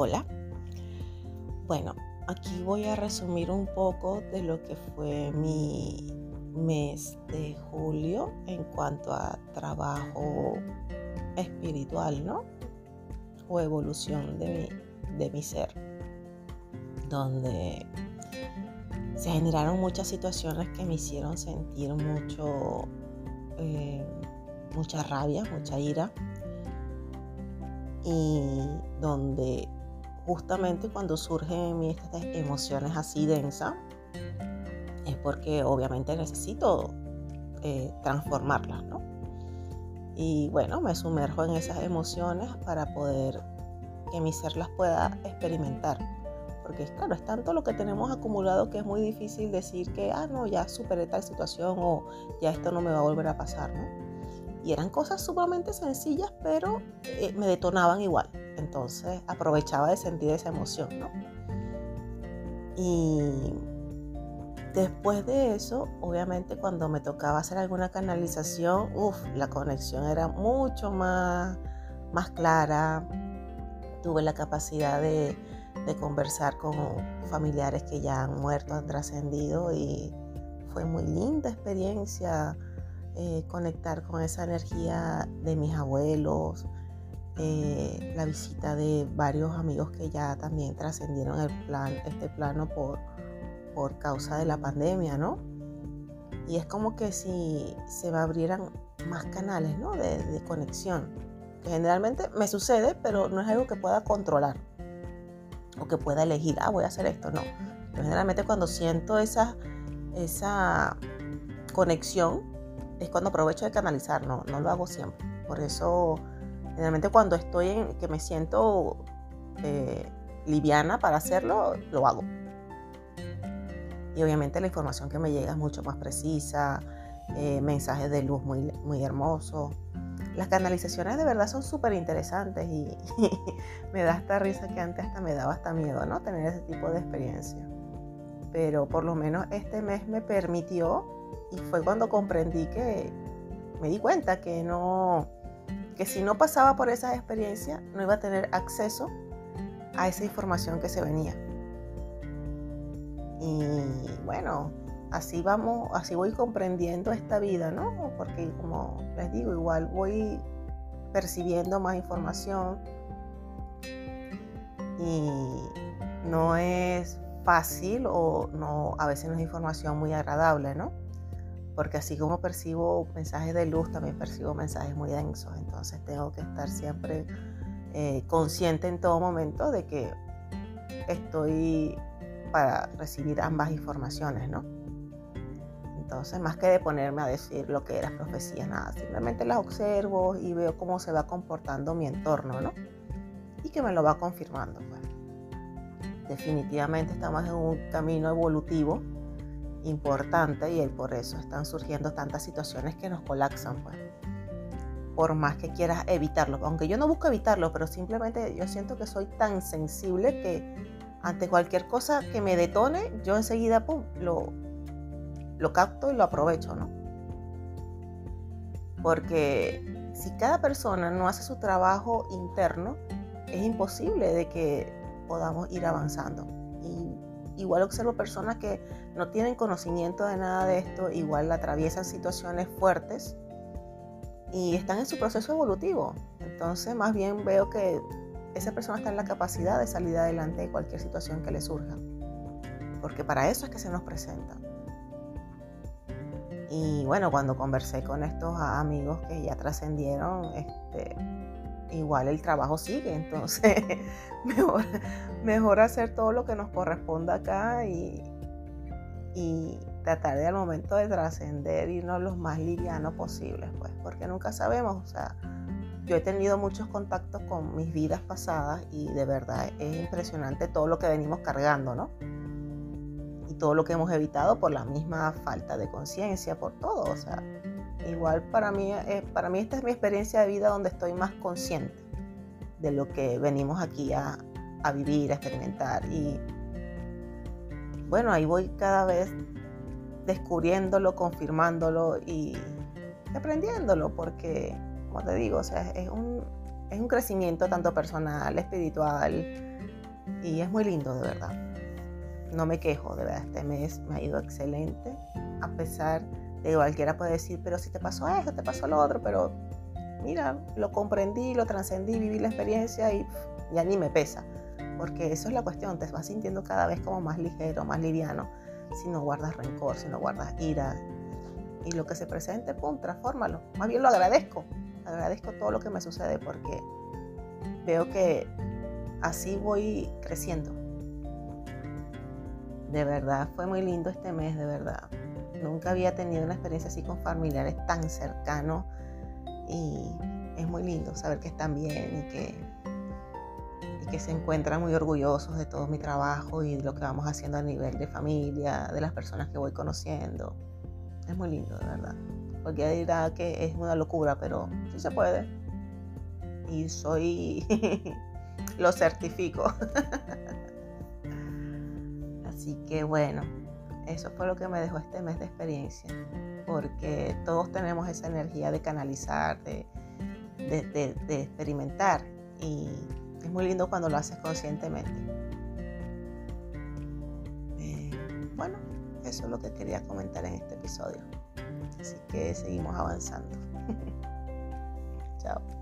Hola. Bueno, aquí voy a resumir un poco de lo que fue mi mes de julio en cuanto a trabajo espiritual, ¿no? O evolución de mi, de mi ser, donde se generaron muchas situaciones que me hicieron sentir mucho, eh, mucha rabia, mucha ira, y donde justamente cuando surgen en mí estas emociones así densas, es porque obviamente necesito eh, transformarlas, ¿no? Y bueno, me sumerjo en esas emociones para poder que mi ser las pueda experimentar. Porque claro, es tanto lo que tenemos acumulado que es muy difícil decir que, ah, no, ya superé tal situación o ya esto no me va a volver a pasar, ¿no? Y eran cosas sumamente sencillas, pero eh, me detonaban igual. Entonces aprovechaba de sentir esa emoción, ¿no? Y después de eso, obviamente cuando me tocaba hacer alguna canalización, uff, la conexión era mucho más, más clara. Tuve la capacidad de, de conversar con familiares que ya han muerto, han trascendido y fue muy linda experiencia eh, conectar con esa energía de mis abuelos, eh, la visita de varios amigos que ya también trascendieron el plan, este plano por, por causa de la pandemia, ¿no? Y es como que si se me abrieran más canales, ¿no? De, de conexión. Que generalmente me sucede, pero no es algo que pueda controlar o que pueda elegir, ah, voy a hacer esto, no. Pero generalmente cuando siento esa, esa conexión, es cuando aprovecho de canalizar, no, no lo hago siempre. Por eso, generalmente cuando estoy en que me siento eh, liviana para hacerlo, lo hago. Y obviamente la información que me llega es mucho más precisa, eh, mensajes de luz muy, muy hermosos. Las canalizaciones de verdad son súper interesantes y, y, me da esta risa que antes hasta me daba hasta miedo, ¿no? Tener ese tipo de experiencia. Pero por lo menos este mes me permitió y fue cuando comprendí que me di cuenta que no, que si no pasaba por esa experiencia no iba a tener acceso a esa información que se venía. Y bueno, así vamos, así voy comprendiendo esta vida, ¿no? Porque como les digo, igual voy percibiendo más información y no es fácil o no, a veces no es información muy agradable, ¿no? Porque así como percibo mensajes de luz, también percibo mensajes muy densos. Entonces tengo que estar siempre eh, consciente en todo momento de que estoy para recibir ambas informaciones, ¿no? Entonces, más que de ponerme a decir lo que era profecía, nada, simplemente las observo y veo cómo se va comportando mi entorno, ¿no? Y que me lo va confirmando. Pues. Definitivamente estamos en un camino evolutivo importante y por eso están surgiendo tantas situaciones que nos colapsan, pues. Por más que quieras evitarlo, aunque yo no busco evitarlo, pero simplemente yo siento que soy tan sensible que ante cualquier cosa que me detone, yo enseguida lo, lo capto y lo aprovecho, ¿no? Porque si cada persona no hace su trabajo interno, es imposible de que podamos ir avanzando. Igual observo personas que no tienen conocimiento de nada de esto, igual atraviesan situaciones fuertes y están en su proceso evolutivo. Entonces, más bien veo que esa persona está en la capacidad de salir adelante de cualquier situación que le surja. Porque para eso es que se nos presenta. Y bueno, cuando conversé con estos amigos que ya trascendieron, este, igual el trabajo sigue, entonces mejor, mejor hacer todo lo que nos corresponda acá y, y tratar de al momento de trascender irnos lo más liviano posible, pues, porque nunca sabemos, o sea, yo he tenido muchos contactos con mis vidas pasadas y de verdad es impresionante todo lo que venimos cargando, ¿no? Y todo lo que hemos evitado por la misma falta de conciencia, por todo, o sea, igual para mí, eh, para mí esta es mi experiencia de vida donde estoy más consciente de lo que venimos aquí a, a vivir, a experimentar. Y bueno, ahí voy cada vez descubriéndolo, confirmándolo y aprendiéndolo, porque, como te digo, es un, es un crecimiento tanto personal, espiritual y es muy lindo de verdad. No me quejo, de verdad, este mes me ha ido excelente, a pesar de que cualquiera puede decir, pero si te pasó esto, te pasó lo otro, pero mira, lo comprendí, lo trascendí, viví la experiencia y ya ni me pesa, porque eso es la cuestión, te vas sintiendo cada vez como más ligero, más liviano, si no guardas rencor, si no guardas ira, y lo que se presente, pum, transfórmalo. Más bien lo agradezco, agradezco todo lo que me sucede porque veo que así voy creciendo. De verdad, fue muy lindo este mes, de verdad. Nunca había tenido una experiencia así con familiares tan cercanos y es muy lindo saber que están bien y que, y que se encuentran muy orgullosos de todo mi trabajo y de lo que vamos haciendo a nivel de familia, de las personas que voy conociendo. Es muy lindo, de verdad. Porque dirá que es una locura, pero sí se puede. Y soy, lo certifico. Así que bueno, eso fue lo que me dejó este mes de experiencia. Porque todos tenemos esa energía de canalizar, de, de, experimentar. Y es muy lindo cuando lo haces conscientemente. Eh, bueno, eso es lo que quería comentar en este episodio. Así que seguimos avanzando. Chao.